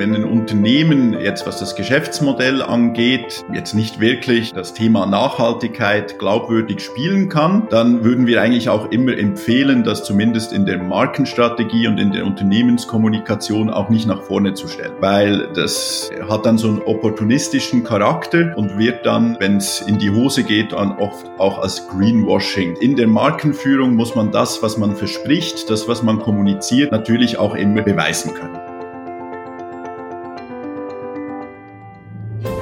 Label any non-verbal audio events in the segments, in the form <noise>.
wenn ein Unternehmen jetzt, was das Geschäftsmodell angeht, jetzt nicht wirklich das Thema Nachhaltigkeit glaubwürdig spielen kann, dann würden wir eigentlich auch immer empfehlen, das zumindest in der Markenstrategie und in der Unternehmenskommunikation auch nicht nach vorne zu stellen, weil das hat dann so einen opportunistischen Charakter und wird dann, wenn es in die Hose geht, dann oft auch als Greenwashing. In der Markenführung muss man das, was man verspricht, das, was man kommuniziert, natürlich auch immer beweisen können.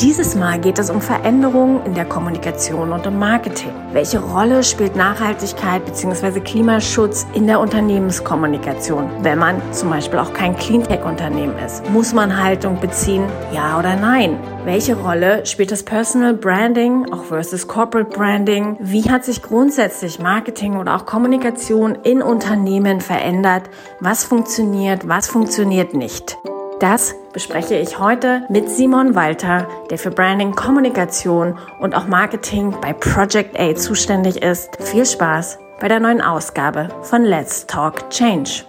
Dieses Mal geht es um Veränderungen in der Kommunikation und im Marketing. Welche Rolle spielt Nachhaltigkeit bzw. Klimaschutz in der Unternehmenskommunikation? Wenn man zum Beispiel auch kein Cleantech-Unternehmen ist, muss man Haltung beziehen, ja oder nein? Welche Rolle spielt das Personal Branding auch versus Corporate Branding? Wie hat sich grundsätzlich Marketing oder auch Kommunikation in Unternehmen verändert? Was funktioniert, was funktioniert nicht? Das bespreche ich heute mit Simon Walter, der für Branding, Kommunikation und auch Marketing bei Project A zuständig ist. Viel Spaß bei der neuen Ausgabe von Let's Talk Change.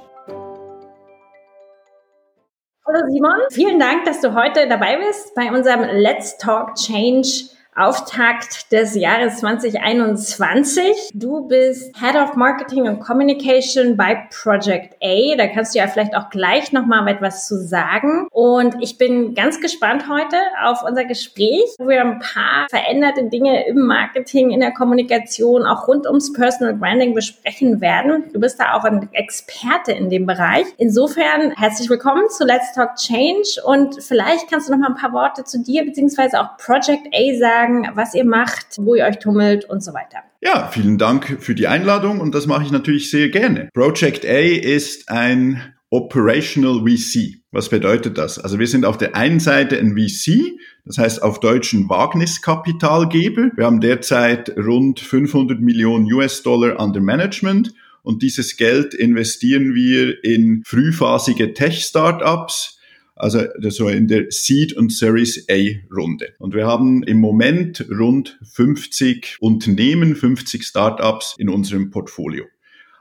Hallo Simon, vielen Dank, dass du heute dabei bist bei unserem Let's Talk Change Auftakt des Jahres 2021. Du bist Head of Marketing and Communication bei Project A. Da kannst du ja vielleicht auch gleich nochmal etwas zu sagen. Und ich bin ganz gespannt heute auf unser Gespräch, wo wir ein paar veränderte Dinge im Marketing, in der Kommunikation, auch rund ums Personal Branding besprechen werden. Du bist da auch ein Experte in dem Bereich. Insofern herzlich willkommen zu Let's Talk Change und vielleicht kannst du noch mal ein paar Worte zu dir beziehungsweise auch Project A sagen sagen, was ihr macht, wo ihr euch tummelt und so weiter. Ja, vielen Dank für die Einladung und das mache ich natürlich sehr gerne. Project A ist ein Operational VC. Was bedeutet das? Also wir sind auf der einen Seite ein VC, das heißt auf deutschen Wagniskapitalgeber. Wir haben derzeit rund 500 Millionen US-Dollar under Management und dieses Geld investieren wir in frühphasige Tech-Startups, also so in der Seed und Series A Runde. Und wir haben im Moment rund 50 Unternehmen, 50 Startups in unserem Portfolio.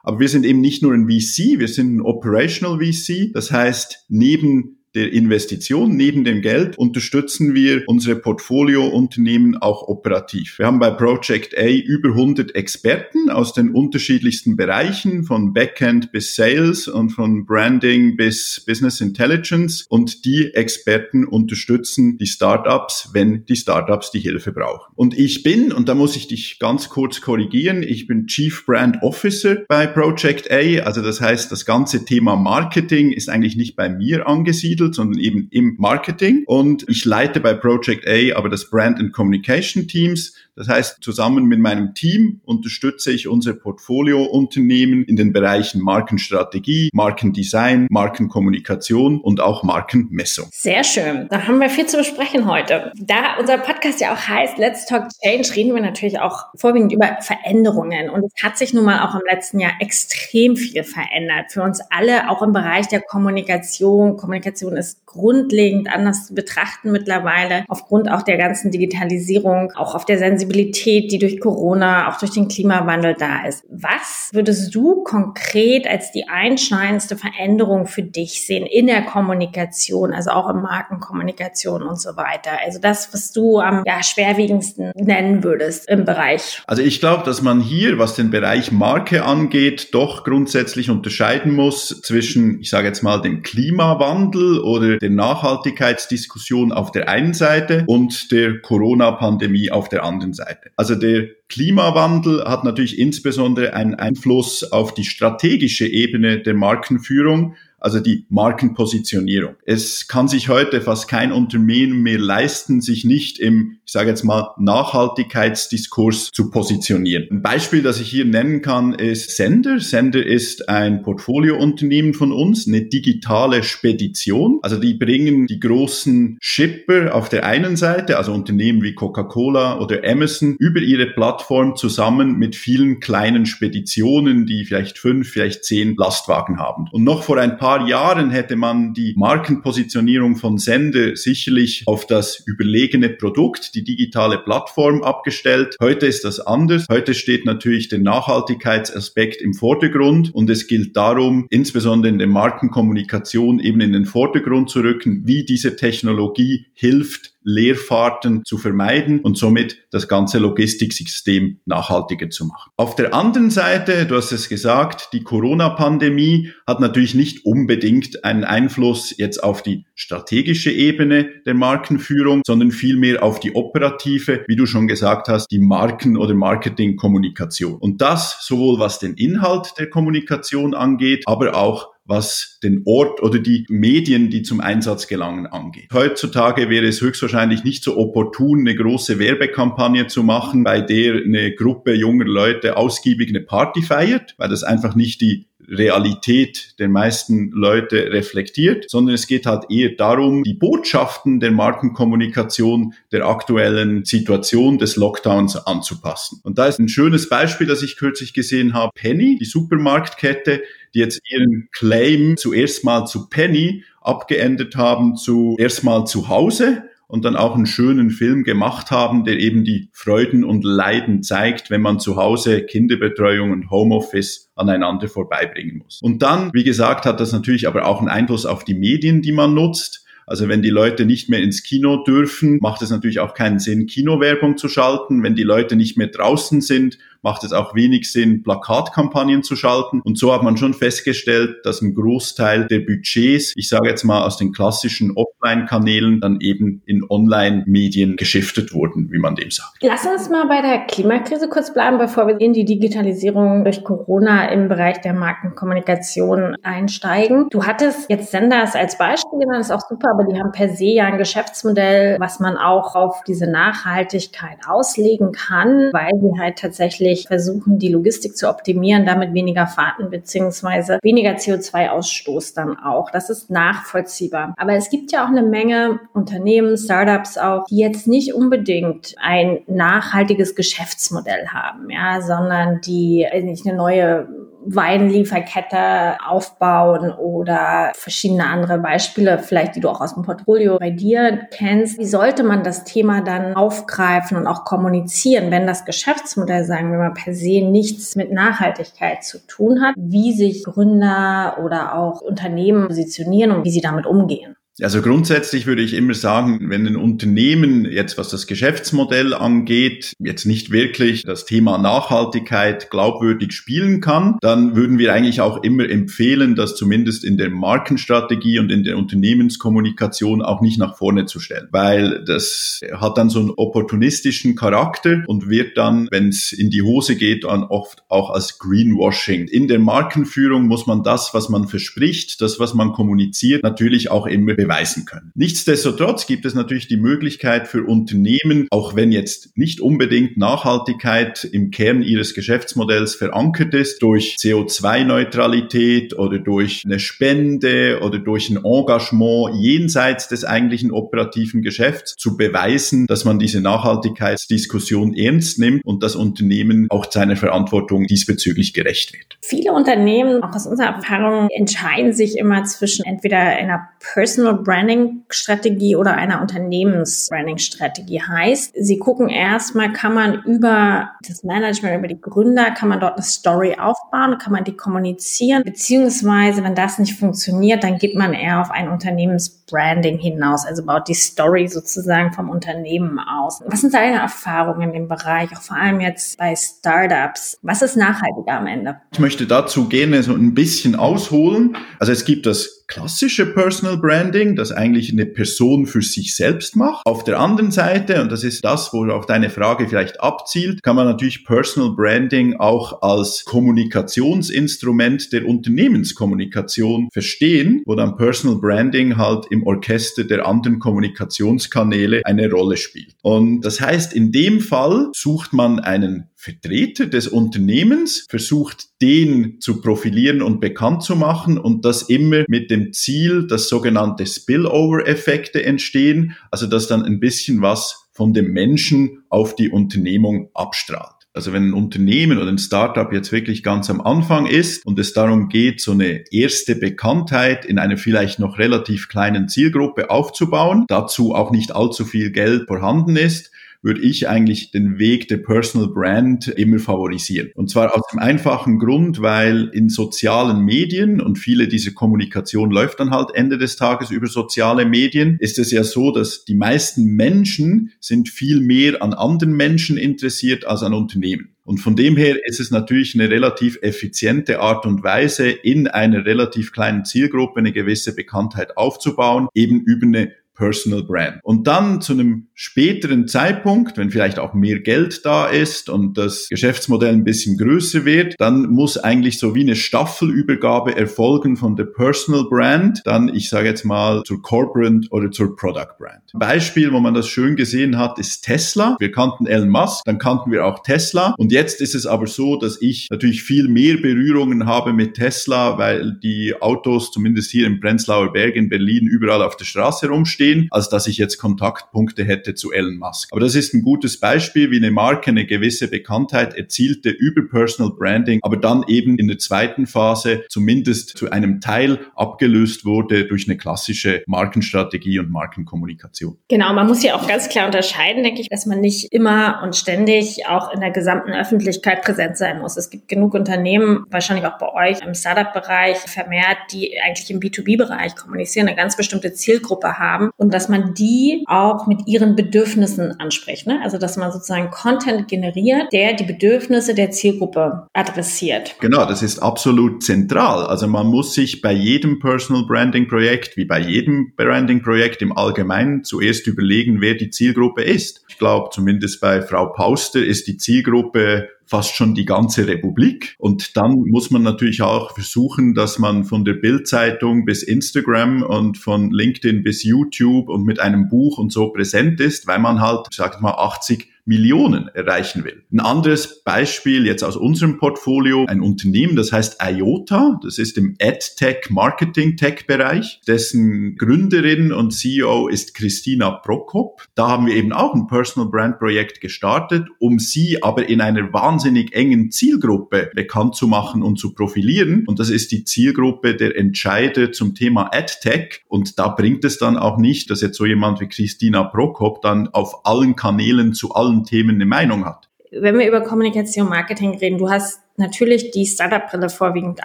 Aber wir sind eben nicht nur ein VC, wir sind ein Operational VC. Das heißt, neben der Investition neben dem Geld unterstützen wir unsere Portfoliounternehmen auch operativ. Wir haben bei Project A über 100 Experten aus den unterschiedlichsten Bereichen, von Backend bis Sales und von Branding bis Business Intelligence. Und die Experten unterstützen die Startups, wenn die Startups die Hilfe brauchen. Und ich bin, und da muss ich dich ganz kurz korrigieren, ich bin Chief Brand Officer bei Project A. Also das heißt, das ganze Thema Marketing ist eigentlich nicht bei mir angesiedelt angesiedelt, sondern eben im Marketing. Und ich leite bei Project A aber das Brand and Communication Teams. Das heißt, zusammen mit meinem Team unterstütze ich unsere Portfoliounternehmen in den Bereichen Markenstrategie, Markendesign, Markenkommunikation und auch Markenmessung. Sehr schön. Da haben wir viel zu besprechen heute. Da unser Podcast ja auch heißt Let's Talk Change, reden wir natürlich auch vorwiegend über Veränderungen. Und es hat sich nun mal auch im letzten Jahr extrem viel verändert. Für uns alle, auch im Bereich der Kommunikation. Kommunikation ist grundlegend anders zu betrachten mittlerweile, aufgrund auch der ganzen Digitalisierung, auch auf der Sensibilität Sensibilität, die durch Corona, auch durch den Klimawandel da ist. Was würdest du konkret als die einschneidendste Veränderung für dich sehen in der Kommunikation, also auch in Markenkommunikation und so weiter? Also das, was du am ja, schwerwiegendsten nennen würdest im Bereich. Also ich glaube, dass man hier, was den Bereich Marke angeht, doch grundsätzlich unterscheiden muss zwischen, ich sage jetzt mal, dem Klimawandel oder der Nachhaltigkeitsdiskussion auf der einen Seite und der Corona-Pandemie auf der anderen Seite. Seite. Also der Klimawandel hat natürlich insbesondere einen Einfluss auf die strategische Ebene der Markenführung, also die Markenpositionierung. Es kann sich heute fast kein Unternehmen mehr leisten, sich nicht im, ich sage jetzt mal, Nachhaltigkeitsdiskurs zu positionieren. Ein Beispiel, das ich hier nennen kann, ist Sender. Sender ist ein Portfoliounternehmen von uns, eine digitale Spedition. Also die bringen die großen Shipper auf der einen Seite, also Unternehmen wie Coca-Cola oder Amazon, über ihre Plattform zusammen mit vielen kleinen Speditionen, die vielleicht fünf, vielleicht zehn Lastwagen haben. Und noch vor ein paar Jahren hätte man die Markenpositionierung von Sender sicherlich auf das überlegene Produkt, die digitale Plattform abgestellt. Heute ist das anders. Heute steht natürlich der Nachhaltigkeitsaspekt im Vordergrund und es gilt darum, insbesondere in der Markenkommunikation eben in den Vordergrund zu rücken, wie diese Technologie hilft, Leerfahrten zu vermeiden und somit das ganze Logistiksystem nachhaltiger zu machen. Auf der anderen Seite, du hast es gesagt, die Corona-Pandemie hat natürlich nicht unbedingt einen Einfluss jetzt auf die strategische Ebene der Markenführung, sondern vielmehr auf die operative, wie du schon gesagt hast, die Marken- oder Marketingkommunikation. Und das sowohl was den Inhalt der Kommunikation angeht, aber auch was den Ort oder die Medien, die zum Einsatz gelangen, angeht. Heutzutage wäre es höchstwahrscheinlich nicht so opportun, eine große Werbekampagne zu machen, bei der eine Gruppe junger Leute ausgiebig eine Party feiert, weil das einfach nicht die Realität der meisten Leute reflektiert, sondern es geht halt eher darum, die Botschaften der Markenkommunikation der aktuellen Situation des Lockdowns anzupassen. Und da ist ein schönes Beispiel, das ich kürzlich gesehen habe. Penny, die Supermarktkette, die jetzt ihren Claim zuerst mal zu Penny abgeändert haben zu erstmal zu Hause und dann auch einen schönen Film gemacht haben, der eben die Freuden und Leiden zeigt, wenn man zu Hause Kinderbetreuung und Homeoffice aneinander vorbeibringen muss. Und dann, wie gesagt, hat das natürlich aber auch einen Einfluss auf die Medien, die man nutzt. Also wenn die Leute nicht mehr ins Kino dürfen, macht es natürlich auch keinen Sinn, Kinowerbung zu schalten. Wenn die Leute nicht mehr draußen sind, macht es auch wenig Sinn, Plakatkampagnen zu schalten. Und so hat man schon festgestellt, dass ein Großteil der Budgets, ich sage jetzt mal aus den klassischen Offline-Kanälen, dann eben in Online-Medien geschiftet wurden, wie man dem sagt. Lass uns mal bei der Klimakrise kurz bleiben, bevor wir in die Digitalisierung durch Corona im Bereich der Markenkommunikation einsteigen. Du hattest jetzt Senders als Beispiel genannt, ist auch super, aber die haben per se ja ein Geschäftsmodell, was man auch auf diese Nachhaltigkeit auslegen kann, weil sie halt tatsächlich wirklich versuchen, die Logistik zu optimieren, damit weniger Fahrten beziehungsweise weniger CO2-Ausstoß dann auch. Das ist nachvollziehbar. Aber es gibt ja auch eine Menge Unternehmen, Startups auch, die jetzt nicht unbedingt ein nachhaltiges Geschäftsmodell haben, ja, sondern die nicht eine neue Weinlieferkette aufbauen oder verschiedene andere Beispiele, vielleicht die du auch aus dem Portfolio bei dir kennst. Wie sollte man das Thema dann aufgreifen und auch kommunizieren, wenn das Geschäftsmodell, sagen wir mal, per se nichts mit Nachhaltigkeit zu tun hat, wie sich Gründer oder auch Unternehmen positionieren und wie sie damit umgehen? Also grundsätzlich würde ich immer sagen, wenn ein Unternehmen jetzt, was das Geschäftsmodell angeht, jetzt nicht wirklich das Thema Nachhaltigkeit glaubwürdig spielen kann, dann würden wir eigentlich auch immer empfehlen, das zumindest in der Markenstrategie und in der Unternehmenskommunikation auch nicht nach vorne zu stellen, weil das hat dann so einen opportunistischen Charakter und wird dann, wenn es in die Hose geht, dann oft auch als Greenwashing. In der Markenführung muss man das, was man verspricht, das, was man kommuniziert, natürlich auch immer beweisen können. Nichtsdestotrotz gibt es natürlich die Möglichkeit für Unternehmen, auch wenn jetzt nicht unbedingt Nachhaltigkeit im Kern ihres Geschäftsmodells verankert ist, durch CO2-Neutralität oder durch eine Spende oder durch ein Engagement jenseits des eigentlichen operativen Geschäfts zu beweisen, dass man diese Nachhaltigkeitsdiskussion ernst nimmt und das Unternehmen auch seiner Verantwortung diesbezüglich gerecht wird. Viele Unternehmen, auch aus unserer Erfahrung, entscheiden sich immer zwischen entweder einer Personal Branding-Strategie oder einer Unternehmens-Branding-Strategie heißt. Sie gucken erstmal, kann man über das Management, über die Gründer, kann man dort eine Story aufbauen, kann man die kommunizieren, beziehungsweise wenn das nicht funktioniert, dann geht man eher auf ein Unternehmensbranding hinaus, also baut die Story sozusagen vom Unternehmen aus. Was sind deine Erfahrungen in dem Bereich, auch vor allem jetzt bei Startups? Was ist nachhaltiger am Ende? Ich möchte dazu gerne so ein bisschen ausholen. Also es gibt das klassische Personal Branding, das eigentlich eine Person für sich selbst macht. Auf der anderen Seite, und das ist das, wo auf deine Frage vielleicht abzielt, kann man natürlich Personal Branding auch als Kommunikationsinstrument der Unternehmenskommunikation verstehen, wo dann Personal Branding halt im Orchester der anderen Kommunikationskanäle eine Rolle spielt. Und das heißt, in dem Fall sucht man einen Vertreter des Unternehmens, versucht den zu profilieren und bekannt zu machen und das immer mit dem Ziel, dass sogenannte Spillover-Effekte entstehen, also dass dann ein bisschen was von dem Menschen auf die Unternehmung abstrahlt. Also wenn ein Unternehmen oder ein Startup jetzt wirklich ganz am Anfang ist und es darum geht, so eine erste Bekanntheit in einer vielleicht noch relativ kleinen Zielgruppe aufzubauen, dazu auch nicht allzu viel Geld vorhanden ist, würde ich eigentlich den Weg der Personal Brand immer favorisieren. Und zwar aus dem einfachen Grund, weil in sozialen Medien und viele dieser Kommunikation läuft dann halt Ende des Tages über soziale Medien, ist es ja so, dass die meisten Menschen sind viel mehr an anderen Menschen interessiert als an Unternehmen. Und von dem her ist es natürlich eine relativ effiziente Art und Weise, in einer relativ kleinen Zielgruppe eine gewisse Bekanntheit aufzubauen, eben über eine Personal Brand. Und dann zu einem späteren Zeitpunkt, wenn vielleicht auch mehr Geld da ist und das Geschäftsmodell ein bisschen größer wird, dann muss eigentlich so wie eine Staffelübergabe erfolgen von der Personal Brand, dann ich sage jetzt mal zur Corporate oder zur Product Brand. Beispiel, wo man das schön gesehen hat, ist Tesla. Wir kannten Elon Musk, dann kannten wir auch Tesla und jetzt ist es aber so, dass ich natürlich viel mehr Berührungen habe mit Tesla, weil die Autos zumindest hier im Prenzlauer Berg in Berlin überall auf der Straße rumstehen stehen, als dass ich jetzt Kontaktpunkte hätte zu Elon Musk. Aber das ist ein gutes Beispiel, wie eine Marke eine gewisse Bekanntheit erzielte über Personal Branding, aber dann eben in der zweiten Phase zumindest zu einem Teil abgelöst wurde durch eine klassische Markenstrategie und Markenkommunikation. Genau, man muss ja auch ganz klar unterscheiden, denke ich, dass man nicht immer und ständig auch in der gesamten Öffentlichkeit präsent sein muss. Es gibt genug Unternehmen, wahrscheinlich auch bei euch im Startup-Bereich vermehrt, die eigentlich im B2B-Bereich kommunizieren, eine ganz bestimmte Zielgruppe haben und dass man die auch mit ihren Bedürfnissen anspricht. Ne? Also dass man sozusagen Content generiert, der die Bedürfnisse der Zielgruppe adressiert. Genau, das ist absolut zentral. Also man muss sich bei jedem Personal Branding Projekt, wie bei jedem Branding Projekt im Allgemeinen, zuerst überlegen, wer die Zielgruppe ist. Ich glaube, zumindest bei Frau Pauster ist die Zielgruppe fast schon die ganze Republik. Und dann muss man natürlich auch versuchen, dass man von der Bildzeitung bis Instagram und von LinkedIn bis YouTube und mit einem Buch und so präsent ist, weil man halt, sag mal, 80 Millionen erreichen will. Ein anderes Beispiel jetzt aus unserem Portfolio, ein Unternehmen, das heißt IOTA, das ist im AdTech Marketing Tech Bereich, dessen Gründerin und CEO ist Christina Prokop. Da haben wir eben auch ein Personal Brand Projekt gestartet, um sie aber in einer wahnsinnig engen Zielgruppe bekannt zu machen und zu profilieren. Und das ist die Zielgruppe der Entscheider zum Thema AdTech. Und da bringt es dann auch nicht, dass jetzt so jemand wie Christina Prokop dann auf allen Kanälen zu allen Themen eine Meinung hat. Wenn wir über Kommunikation, Marketing reden, du hast natürlich die Startup-Brille vorwiegend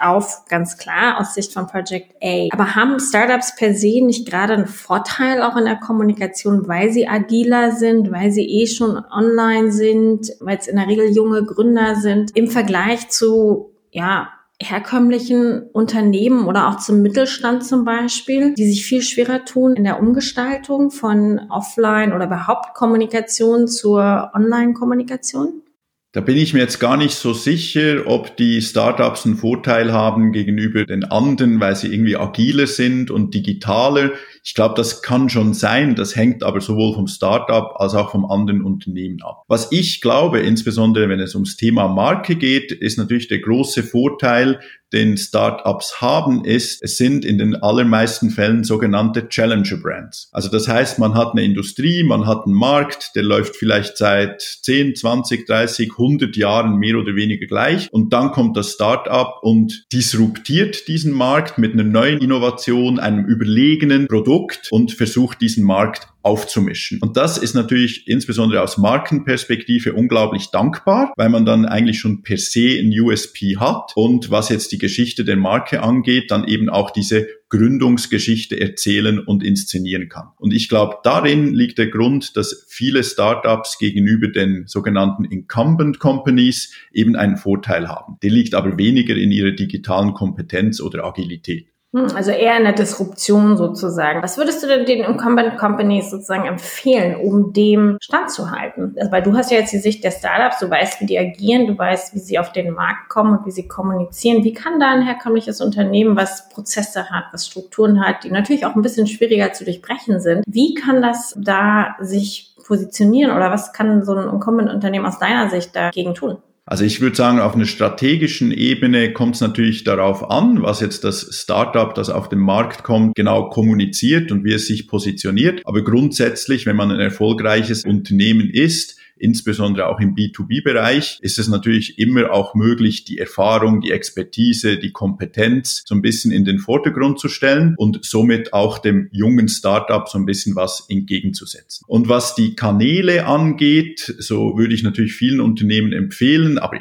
auf, ganz klar, aus Sicht von Project A. Aber haben Startups per se nicht gerade einen Vorteil auch in der Kommunikation, weil sie agiler sind, weil sie eh schon online sind, weil es in der Regel junge Gründer sind, im Vergleich zu, ja, herkömmlichen Unternehmen oder auch zum Mittelstand zum Beispiel, die sich viel schwerer tun in der Umgestaltung von Offline oder überhaupt Kommunikation zur Online-Kommunikation? Da bin ich mir jetzt gar nicht so sicher, ob die Startups einen Vorteil haben gegenüber den anderen, weil sie irgendwie agiler sind und digitaler. Ich glaube, das kann schon sein. Das hängt aber sowohl vom Startup als auch vom anderen Unternehmen ab. Was ich glaube, insbesondere wenn es ums Thema Marke geht, ist natürlich der große Vorteil, den Startups haben, ist, es sind in den allermeisten Fällen sogenannte Challenger Brands. Also das heißt, man hat eine Industrie, man hat einen Markt, der läuft vielleicht seit 10, 20, 30, 100 Jahren mehr oder weniger gleich und dann kommt das Startup und disruptiert diesen Markt mit einer neuen Innovation, einem überlegenen Produkt und versucht diesen Markt aufzumischen. Und das ist natürlich insbesondere aus Markenperspektive unglaublich dankbar, weil man dann eigentlich schon per se ein USP hat und was jetzt die Geschichte der Marke angeht, dann eben auch diese Gründungsgeschichte erzählen und inszenieren kann. Und ich glaube, darin liegt der Grund, dass viele Startups gegenüber den sogenannten Incumbent Companies eben einen Vorteil haben. Der liegt aber weniger in ihrer digitalen Kompetenz oder Agilität. Hm, also eher eine Disruption sozusagen. Was würdest du denn den Incumbent Companies sozusagen empfehlen, um dem standzuhalten? Also, weil du hast ja jetzt die Sicht der Startups, du weißt, wie die agieren, du weißt, wie sie auf den Markt kommen und wie sie kommunizieren. Wie kann da ein herkömmliches Unternehmen, was Prozesse hat, was Strukturen hat, die natürlich auch ein bisschen schwieriger zu durchbrechen sind, wie kann das da sich positionieren oder was kann so ein Incumbent-Unternehmen aus deiner Sicht dagegen tun? Also ich würde sagen, auf einer strategischen Ebene kommt es natürlich darauf an, was jetzt das Startup, das auf den Markt kommt, genau kommuniziert und wie es sich positioniert. Aber grundsätzlich, wenn man ein erfolgreiches Unternehmen ist, insbesondere auch im B2B-Bereich, ist es natürlich immer auch möglich, die Erfahrung, die Expertise, die Kompetenz so ein bisschen in den Vordergrund zu stellen und somit auch dem jungen Startup so ein bisschen was entgegenzusetzen. Und was die Kanäle angeht, so würde ich natürlich vielen Unternehmen empfehlen, aber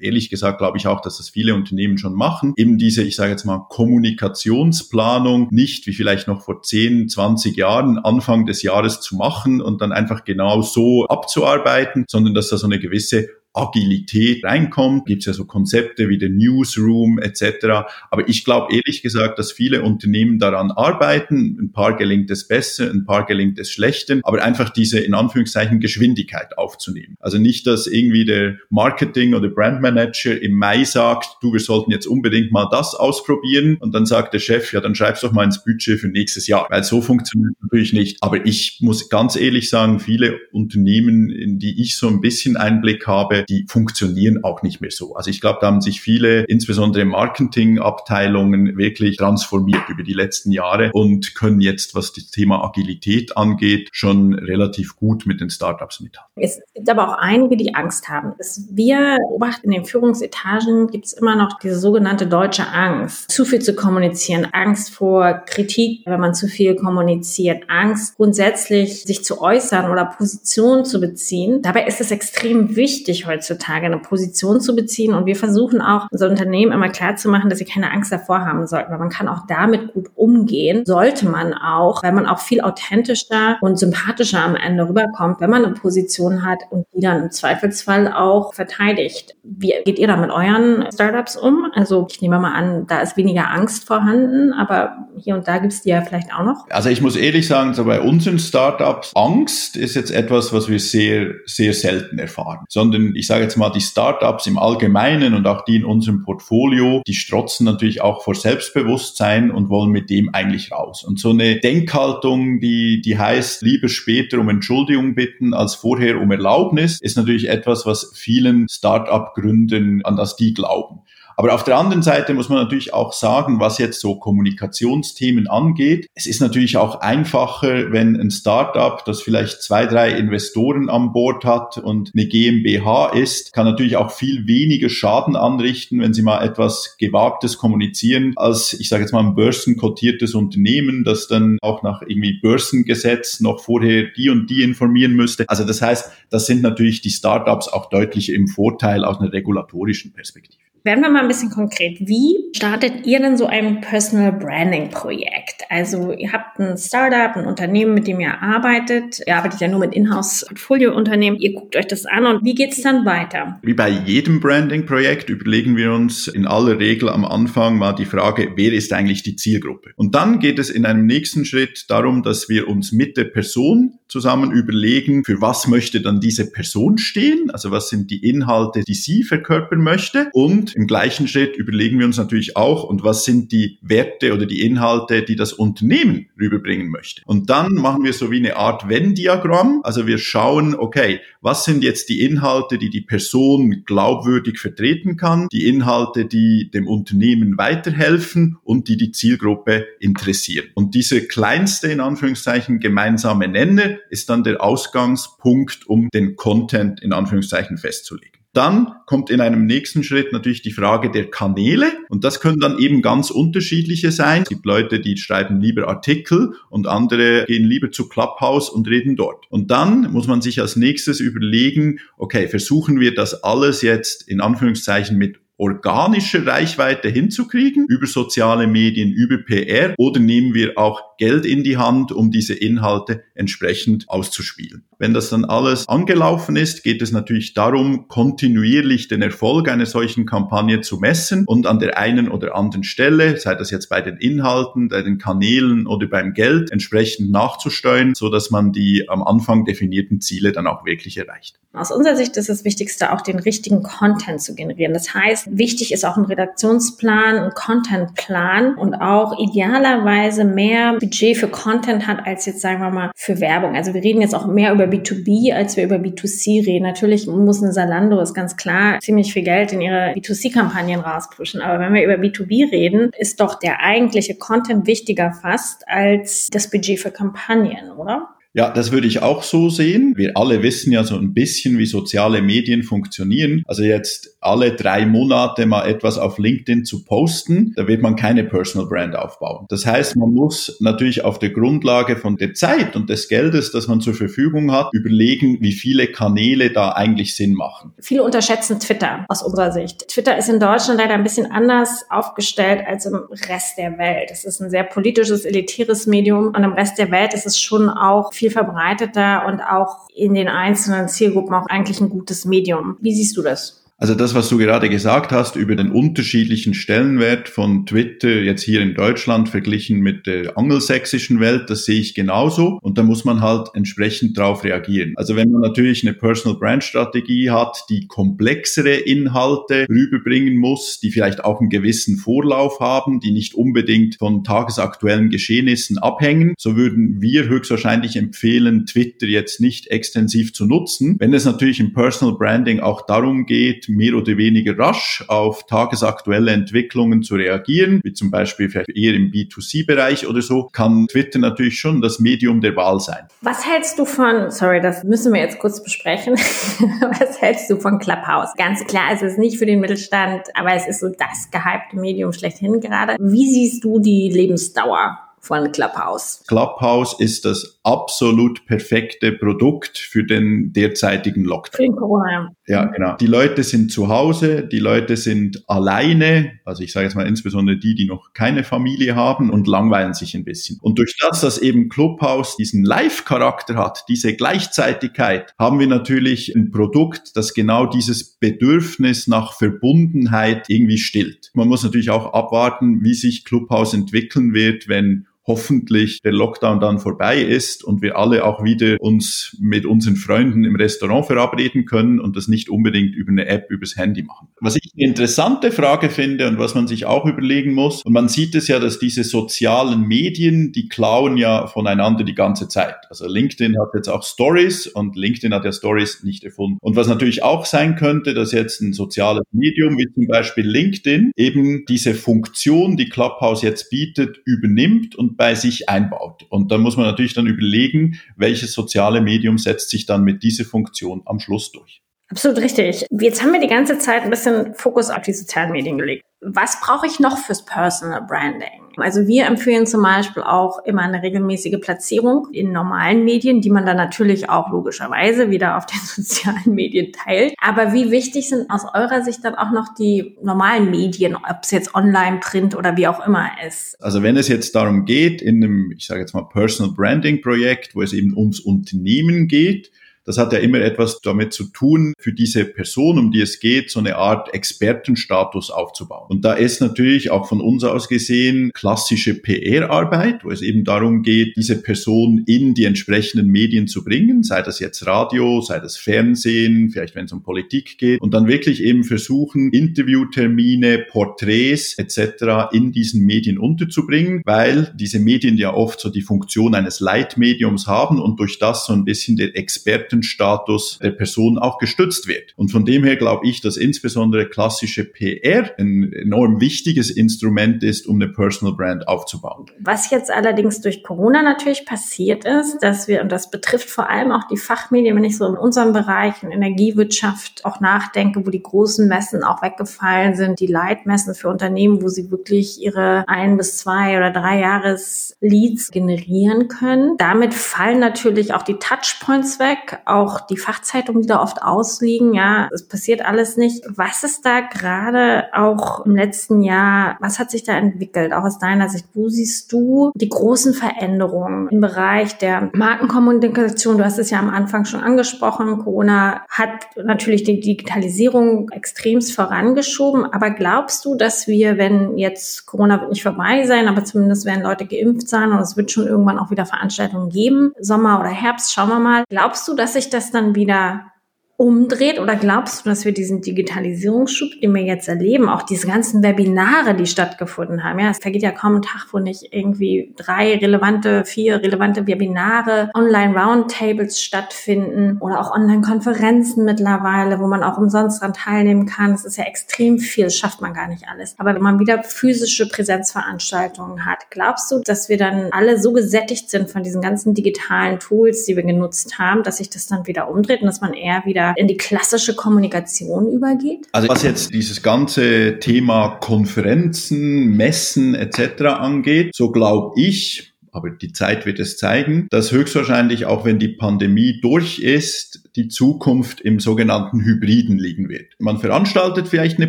ehrlich gesagt glaube ich auch, dass das viele Unternehmen schon machen, eben diese, ich sage jetzt mal, Kommunikationsplanung nicht wie vielleicht noch vor 10, 20 Jahren Anfang des Jahres zu machen und dann einfach genau so abzuarbeiten, arbeiten, sondern dass da so eine gewisse Agilität reinkommt. Gibt es ja so Konzepte wie den Newsroom etc. Aber ich glaube ehrlich gesagt, dass viele Unternehmen daran arbeiten. Ein paar gelingt es besser, ein paar gelingt es schlechter. Aber einfach diese in Anführungszeichen Geschwindigkeit aufzunehmen. Also nicht, dass irgendwie der Marketing oder Brandmanager im Mai sagt, du, wir sollten jetzt unbedingt mal das ausprobieren. Und dann sagt der Chef, ja, dann schreib's doch mal ins Budget für nächstes Jahr. Weil so funktioniert natürlich nicht. Aber ich muss ganz ehrlich sagen, viele Unternehmen, in die ich so ein bisschen Einblick habe, die funktionieren auch nicht mehr so. Also ich glaube, da haben sich viele, insbesondere Marketingabteilungen, wirklich transformiert über die letzten Jahre und können jetzt, was das Thema Agilität angeht, schon relativ gut mit den Startups mithalten. Es gibt aber auch einige, die Angst haben. wir beobachten in den Führungsetagen gibt es immer noch diese sogenannte deutsche Angst, zu viel zu kommunizieren, Angst vor Kritik, wenn man zu viel kommuniziert, Angst grundsätzlich sich zu äußern oder Position zu beziehen. Dabei ist es extrem wichtig heutzutage eine Position zu beziehen und wir versuchen auch unser Unternehmen immer klar zu machen, dass sie keine Angst davor haben sollten, weil man kann auch damit gut umgehen, sollte man auch, weil man auch viel authentischer und sympathischer am Ende rüberkommt, wenn man eine Position hat und die dann im Zweifelsfall auch verteidigt. Wie geht ihr da mit euren Startups um? Also ich nehme mal an, da ist weniger Angst vorhanden, aber hier und da gibt es die ja vielleicht auch noch. Also ich muss ehrlich sagen, so bei unseren Startups, Angst ist jetzt etwas, was wir sehr, sehr selten erfahren, sondern ich sage jetzt mal, die Startups im Allgemeinen und auch die in unserem Portfolio, die strotzen natürlich auch vor Selbstbewusstsein und wollen mit dem eigentlich raus. Und so eine Denkhaltung, die, die heißt, lieber später um Entschuldigung bitten als vorher um Erlaubnis, ist natürlich etwas, was vielen Startup-Gründern, an das die glauben. Aber auf der anderen Seite muss man natürlich auch sagen, was jetzt so Kommunikationsthemen angeht. Es ist natürlich auch einfacher, wenn ein Startup, das vielleicht zwei, drei Investoren an Bord hat und eine GmbH ist, kann natürlich auch viel weniger Schaden anrichten, wenn sie mal etwas Gewagtes kommunizieren, als ich sage jetzt mal ein börsenkotiertes Unternehmen, das dann auch nach irgendwie Börsengesetz noch vorher die und die informieren müsste. Also das heißt, das sind natürlich die Startups auch deutlich im Vorteil aus einer regulatorischen Perspektive. Werden wir mal ein bisschen konkret. Wie startet ihr denn so ein Personal Branding Projekt? Also ihr habt ein Startup, ein Unternehmen, mit dem ihr arbeitet. Ihr arbeitet ja nur mit Inhouse-Portfolio-Unternehmen. Ihr guckt euch das an und wie geht's dann weiter? Wie bei jedem Branding-Projekt überlegen wir uns in aller Regel am Anfang mal die Frage, wer ist eigentlich die Zielgruppe? Und dann geht es in einem nächsten Schritt darum, dass wir uns mit der Person zusammen überlegen, für was möchte dann diese Person stehen? Also was sind die Inhalte, die sie verkörpern möchte? Und im gleichen Schritt überlegen wir uns natürlich auch, und was sind die Werte oder die Inhalte, die das Unternehmen rüberbringen möchte. Und dann machen wir so wie eine Art Venn-Diagramm. Also wir schauen, okay, was sind jetzt die Inhalte, die die Person glaubwürdig vertreten kann, die Inhalte, die dem Unternehmen weiterhelfen und die die Zielgruppe interessieren. Und diese kleinste, in Anführungszeichen, gemeinsame Nenner ist dann der Ausgangspunkt, um den Content, in Anführungszeichen, festzulegen. Dann kommt in einem nächsten Schritt natürlich die Frage der Kanäle und das können dann eben ganz unterschiedliche sein. Es gibt Leute, die schreiben lieber Artikel und andere gehen lieber zu Clubhouse und reden dort. Und dann muss man sich als nächstes überlegen, okay, versuchen wir das alles jetzt in Anführungszeichen mit organische Reichweite hinzukriegen, über soziale Medien, über PR, oder nehmen wir auch Geld in die Hand, um diese Inhalte entsprechend auszuspielen. Wenn das dann alles angelaufen ist, geht es natürlich darum, kontinuierlich den Erfolg einer solchen Kampagne zu messen und an der einen oder anderen Stelle, sei das jetzt bei den Inhalten, bei den Kanälen oder beim Geld, entsprechend nachzusteuern, so man die am Anfang definierten Ziele dann auch wirklich erreicht. Aus unserer Sicht ist das Wichtigste auch den richtigen Content zu generieren. Das heißt, wichtig ist auch ein Redaktionsplan, ein Contentplan und auch idealerweise mehr Budget für Content hat als jetzt sagen wir mal für Werbung. Also wir reden jetzt auch mehr über B2B, als wir über B2C reden. Natürlich muss ein Salando, ist ganz klar, ziemlich viel Geld in ihre B2C-Kampagnen rauspushen. Aber wenn wir über B2B reden, ist doch der eigentliche Content wichtiger fast als das Budget für Kampagnen, oder? Ja, das würde ich auch so sehen. Wir alle wissen ja so ein bisschen, wie soziale Medien funktionieren. Also jetzt alle drei Monate mal etwas auf LinkedIn zu posten, da wird man keine Personal Brand aufbauen. Das heißt, man muss natürlich auf der Grundlage von der Zeit und des Geldes, das man zur Verfügung hat, überlegen, wie viele Kanäle da eigentlich Sinn machen. Viele unterschätzen Twitter aus unserer Sicht. Twitter ist in Deutschland leider ein bisschen anders aufgestellt als im Rest der Welt. Es ist ein sehr politisches, elitäres Medium und im Rest der Welt ist es schon auch viel verbreiteter und auch in den einzelnen Zielgruppen auch eigentlich ein gutes Medium. Wie siehst du das? Also das, was du gerade gesagt hast über den unterschiedlichen Stellenwert von Twitter jetzt hier in Deutschland verglichen mit der angelsächsischen Welt, das sehe ich genauso. Und da muss man halt entsprechend drauf reagieren. Also wenn man natürlich eine Personal Brand Strategie hat, die komplexere Inhalte rüberbringen muss, die vielleicht auch einen gewissen Vorlauf haben, die nicht unbedingt von tagesaktuellen Geschehnissen abhängen, so würden wir höchstwahrscheinlich empfehlen, Twitter jetzt nicht extensiv zu nutzen. Wenn es natürlich im Personal Branding auch darum geht, mehr oder weniger rasch auf tagesaktuelle Entwicklungen zu reagieren, wie zum Beispiel vielleicht eher im B2C-Bereich oder so, kann Twitter natürlich schon das Medium der Wahl sein. Was hältst du von, sorry, das müssen wir jetzt kurz besprechen, <laughs> was hältst du von Clubhouse? Ganz klar, es ist nicht für den Mittelstand, aber es ist so das gehypte Medium schlechthin gerade. Wie siehst du die Lebensdauer von Clubhouse. Clubhouse ist das absolut perfekte Produkt für den derzeitigen Lockdown. Für den Corona. Ja, genau. Die Leute sind zu Hause, die Leute sind alleine, also ich sage jetzt mal insbesondere die, die noch keine Familie haben und langweilen sich ein bisschen. Und durch das, dass eben Clubhouse diesen Live-Charakter hat, diese Gleichzeitigkeit, haben wir natürlich ein Produkt, das genau dieses Bedürfnis nach Verbundenheit irgendwie stillt. Man muss natürlich auch abwarten, wie sich Clubhouse entwickeln wird, wenn hoffentlich der Lockdown dann vorbei ist und wir alle auch wieder uns mit unseren Freunden im Restaurant verabreden können und das nicht unbedingt über eine App übers Handy machen. Was ich eine interessante Frage finde und was man sich auch überlegen muss, und man sieht es ja, dass diese sozialen Medien, die klauen ja voneinander die ganze Zeit. Also LinkedIn hat jetzt auch Stories und LinkedIn hat ja Stories nicht erfunden. Und was natürlich auch sein könnte, dass jetzt ein soziales Medium wie zum Beispiel LinkedIn eben diese Funktion, die Clubhouse jetzt bietet, übernimmt und bei sich einbaut. Und da muss man natürlich dann überlegen, welches soziale Medium setzt sich dann mit dieser Funktion am Schluss durch. Absolut richtig. Jetzt haben wir die ganze Zeit ein bisschen Fokus auf die sozialen Medien gelegt. Was brauche ich noch fürs Personal Branding? Also wir empfehlen zum Beispiel auch immer eine regelmäßige Platzierung in normalen Medien, die man dann natürlich auch logischerweise wieder auf den <laughs> sozialen Medien teilt. Aber wie wichtig sind aus eurer Sicht dann auch noch die normalen Medien, ob es jetzt online, Print oder wie auch immer ist? Also wenn es jetzt darum geht, in einem, ich sage jetzt mal, Personal Branding Projekt, wo es eben ums Unternehmen geht, das hat ja immer etwas damit zu tun, für diese Person, um die es geht, so eine Art Expertenstatus aufzubauen. Und da ist natürlich auch von uns aus gesehen klassische PR-Arbeit, wo es eben darum geht, diese Person in die entsprechenden Medien zu bringen, sei das jetzt Radio, sei das Fernsehen, vielleicht wenn es um Politik geht, und dann wirklich eben versuchen, Interviewtermine, Porträts etc. in diesen Medien unterzubringen, weil diese Medien ja oft so die Funktion eines Leitmediums haben und durch das so ein bisschen der Experten Expertenstatus der Person auch gestützt wird. Und von dem her glaube ich, dass insbesondere klassische PR ein enorm wichtiges Instrument ist, um eine Personal Brand aufzubauen. Was jetzt allerdings durch Corona natürlich passiert ist, dass wir, und das betrifft vor allem auch die Fachmedien, wenn ich so in unserem Bereich in Energiewirtschaft auch nachdenke, wo die großen Messen auch weggefallen sind, die Leitmessen für Unternehmen, wo sie wirklich ihre ein bis zwei oder drei Jahres Leads generieren können. Damit fallen natürlich auch die Touchpoints weg auch die Fachzeitungen wieder oft ausliegen. Ja, es passiert alles nicht. Was ist da gerade auch im letzten Jahr, was hat sich da entwickelt, auch aus deiner Sicht? Wo siehst du die großen Veränderungen im Bereich der Markenkommunikation? Du hast es ja am Anfang schon angesprochen. Corona hat natürlich die Digitalisierung extremst vorangeschoben. Aber glaubst du, dass wir, wenn jetzt Corona wird nicht vorbei sein, aber zumindest werden Leute geimpft sein und es wird schon irgendwann auch wieder Veranstaltungen geben, Sommer oder Herbst, schauen wir mal. Glaubst du, dass sich das dann wieder umdreht oder glaubst du, dass wir diesen Digitalisierungsschub, den wir jetzt erleben, auch diese ganzen Webinare, die stattgefunden haben, ja, es vergeht ja kaum ein Tag, wo nicht irgendwie drei relevante, vier relevante Webinare, Online-Roundtables stattfinden oder auch Online-Konferenzen mittlerweile, wo man auch umsonst dran teilnehmen kann. Es ist ja extrem viel, schafft man gar nicht alles. Aber wenn man wieder physische Präsenzveranstaltungen hat, glaubst du, dass wir dann alle so gesättigt sind von diesen ganzen digitalen Tools, die wir genutzt haben, dass sich das dann wieder umdreht und dass man eher wieder in die klassische Kommunikation übergeht? Also was jetzt dieses ganze Thema Konferenzen, Messen etc. angeht, so glaube ich, aber die Zeit wird es zeigen, dass höchstwahrscheinlich auch wenn die Pandemie durch ist, die Zukunft im sogenannten Hybriden liegen wird. Man veranstaltet vielleicht eine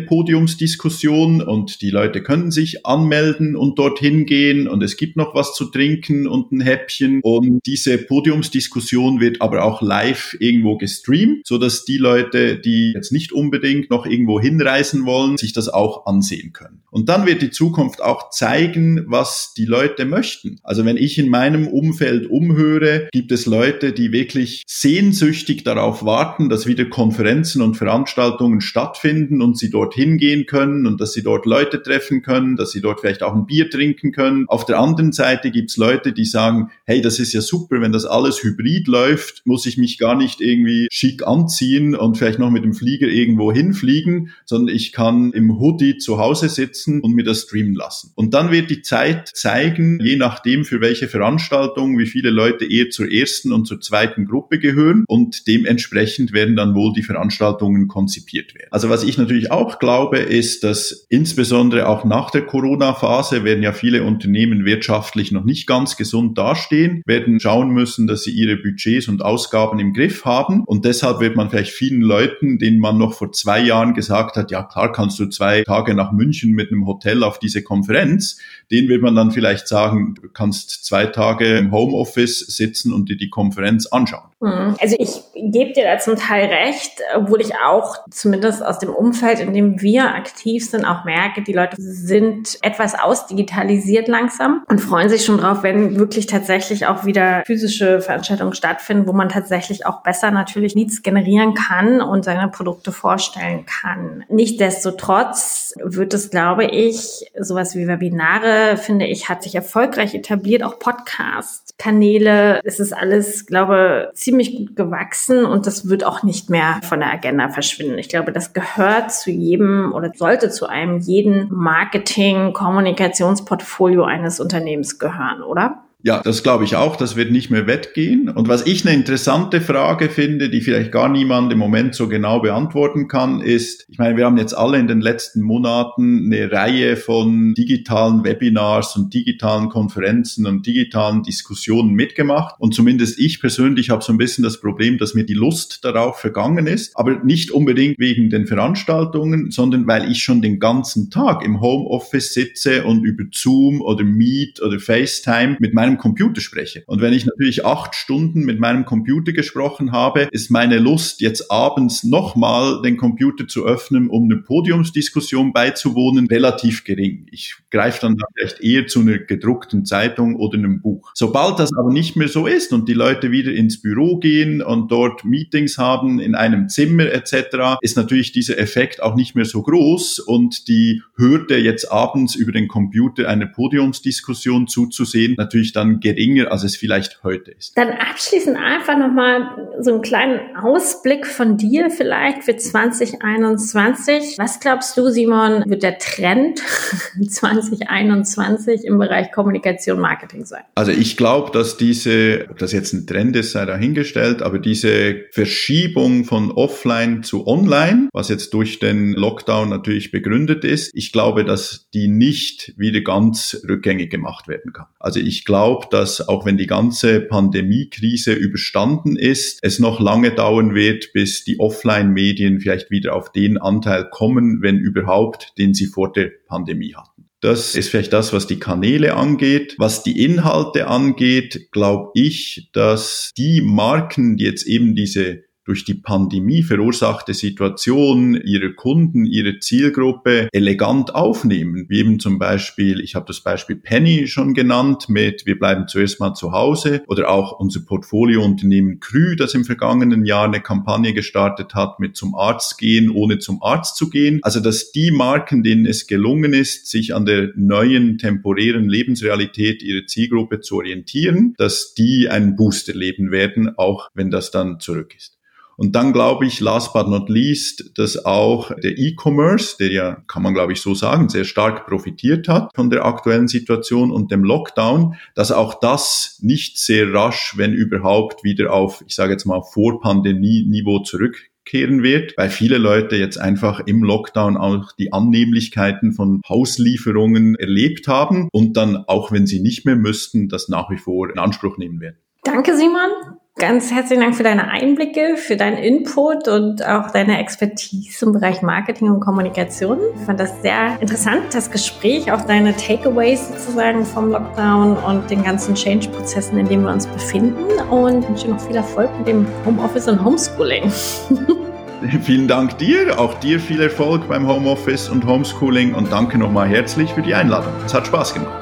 Podiumsdiskussion und die Leute können sich anmelden und dorthin gehen und es gibt noch was zu trinken und ein Häppchen und diese Podiumsdiskussion wird aber auch live irgendwo gestreamt, so dass die Leute, die jetzt nicht unbedingt noch irgendwo hinreisen wollen, sich das auch ansehen können. Und dann wird die Zukunft auch zeigen, was die Leute möchten. Also wenn ich in meinem Umfeld umhöre, gibt es Leute, die wirklich sehnsüchtig darauf warten, dass wieder Konferenzen und Veranstaltungen stattfinden und sie dort hingehen können und dass sie dort Leute treffen können, dass sie dort vielleicht auch ein Bier trinken können. Auf der anderen Seite gibt's Leute, die sagen, hey, das ist ja super, wenn das alles hybrid läuft, muss ich mich gar nicht irgendwie schick anziehen und vielleicht noch mit dem Flieger irgendwo hinfliegen, sondern ich kann im Hoodie zu Hause sitzen und mir das streamen lassen. Und dann wird die Zeit zeigen, je nachdem für welche Veranstaltung, wie viele Leute eher zur ersten und zur zweiten Gruppe gehören und dem dementsprechend werden dann wohl die Veranstaltungen konzipiert werden. Also was ich natürlich auch glaube, ist, dass insbesondere auch nach der Corona-Phase werden ja viele Unternehmen wirtschaftlich noch nicht ganz gesund dastehen, werden schauen müssen, dass sie ihre Budgets und Ausgaben im Griff haben und deshalb wird man vielleicht vielen Leuten, denen man noch vor zwei Jahren gesagt hat, ja klar kannst du zwei Tage nach München mit einem Hotel auf diese Konferenz, denen wird man dann vielleicht sagen, du kannst zwei Tage im Homeoffice sitzen und dir die Konferenz anschauen. Hm. Also ich gebe dir da zum Teil recht, obwohl ich auch zumindest aus dem Umfeld, in dem wir aktiv sind, auch merke, die Leute sind etwas ausdigitalisiert langsam und freuen sich schon drauf, wenn wirklich tatsächlich auch wieder physische Veranstaltungen stattfinden, wo man tatsächlich auch besser natürlich Leads generieren kann und seine Produkte vorstellen kann. Nichtsdestotrotz wird es, glaube ich, sowas wie Webinare, finde ich, hat sich erfolgreich etabliert, auch Podcast-Kanäle. Es ist alles, glaube ich, ziemlich gut gewachsen und das wird auch nicht mehr von der Agenda verschwinden. Ich glaube, das gehört zu jedem oder sollte zu einem jeden Marketing, Kommunikationsportfolio eines Unternehmens gehören, oder? Ja, das glaube ich auch. Das wird nicht mehr wettgehen. Und was ich eine interessante Frage finde, die vielleicht gar niemand im Moment so genau beantworten kann, ist, ich meine, wir haben jetzt alle in den letzten Monaten eine Reihe von digitalen Webinars und digitalen Konferenzen und digitalen Diskussionen mitgemacht. Und zumindest ich persönlich habe so ein bisschen das Problem, dass mir die Lust darauf vergangen ist. Aber nicht unbedingt wegen den Veranstaltungen, sondern weil ich schon den ganzen Tag im Homeoffice sitze und über Zoom oder Meet oder FaceTime mit meinem meinem Computer spreche. Und wenn ich natürlich acht Stunden mit meinem Computer gesprochen habe, ist meine Lust, jetzt abends nochmal den Computer zu öffnen, um eine Podiumsdiskussion beizuwohnen, relativ gering. Ich greife dann vielleicht eher zu einer gedruckten Zeitung oder einem Buch. Sobald das aber nicht mehr so ist und die Leute wieder ins Büro gehen und dort Meetings haben in einem Zimmer etc., ist natürlich dieser Effekt auch nicht mehr so groß und die Hürde jetzt abends über den Computer einer Podiumsdiskussion zuzusehen natürlich dann dann geringer, als es vielleicht heute ist. Dann abschließend einfach nochmal so einen kleinen Ausblick von dir vielleicht für 2021. Was glaubst du, Simon, wird der Trend <laughs> 2021 im Bereich Kommunikation Marketing sein? Also ich glaube, dass diese, ob das jetzt ein Trend ist, sei dahingestellt, aber diese Verschiebung von offline zu online, was jetzt durch den Lockdown natürlich begründet ist, ich glaube, dass die nicht wieder ganz rückgängig gemacht werden kann. Also ich glaube, glaube, dass auch wenn die ganze Pandemiekrise überstanden ist, es noch lange dauern wird, bis die Offline-Medien vielleicht wieder auf den Anteil kommen, wenn überhaupt, den sie vor der Pandemie hatten. Das ist vielleicht das, was die Kanäle angeht. Was die Inhalte angeht, glaube ich, dass die Marken, die jetzt eben diese durch die Pandemie verursachte Situation ihrer Kunden, ihrer Zielgruppe elegant aufnehmen. Wie eben zum Beispiel, ich habe das Beispiel Penny schon genannt mit Wir bleiben zuerst mal zu Hause oder auch unser Portfoliounternehmen Krü, das im vergangenen Jahr eine Kampagne gestartet hat mit zum Arzt gehen, ohne zum Arzt zu gehen. Also dass die Marken, denen es gelungen ist, sich an der neuen temporären Lebensrealität ihrer Zielgruppe zu orientieren, dass die einen Booster leben werden, auch wenn das dann zurück ist. Und dann glaube ich, last but not least, dass auch der E-Commerce, der ja, kann man glaube ich so sagen, sehr stark profitiert hat von der aktuellen Situation und dem Lockdown, dass auch das nicht sehr rasch, wenn überhaupt, wieder auf, ich sage jetzt mal, Vor-Pandemie-Niveau zurückkehren wird, weil viele Leute jetzt einfach im Lockdown auch die Annehmlichkeiten von Hauslieferungen erlebt haben und dann, auch wenn sie nicht mehr müssten, das nach wie vor in Anspruch nehmen werden. Danke, Simon. Ganz herzlichen Dank für deine Einblicke, für deinen Input und auch deine Expertise im Bereich Marketing und Kommunikation. Ich fand das sehr interessant, das Gespräch, auch deine Takeaways sozusagen vom Lockdown und den ganzen Change-Prozessen, in denen wir uns befinden. Und wünsche noch viel Erfolg mit dem Homeoffice und Homeschooling. <laughs> Vielen Dank dir, auch dir viel Erfolg beim Homeoffice und Homeschooling und danke nochmal herzlich für die Einladung. Es hat Spaß gemacht.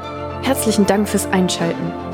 Herzlichen Dank fürs Einschalten.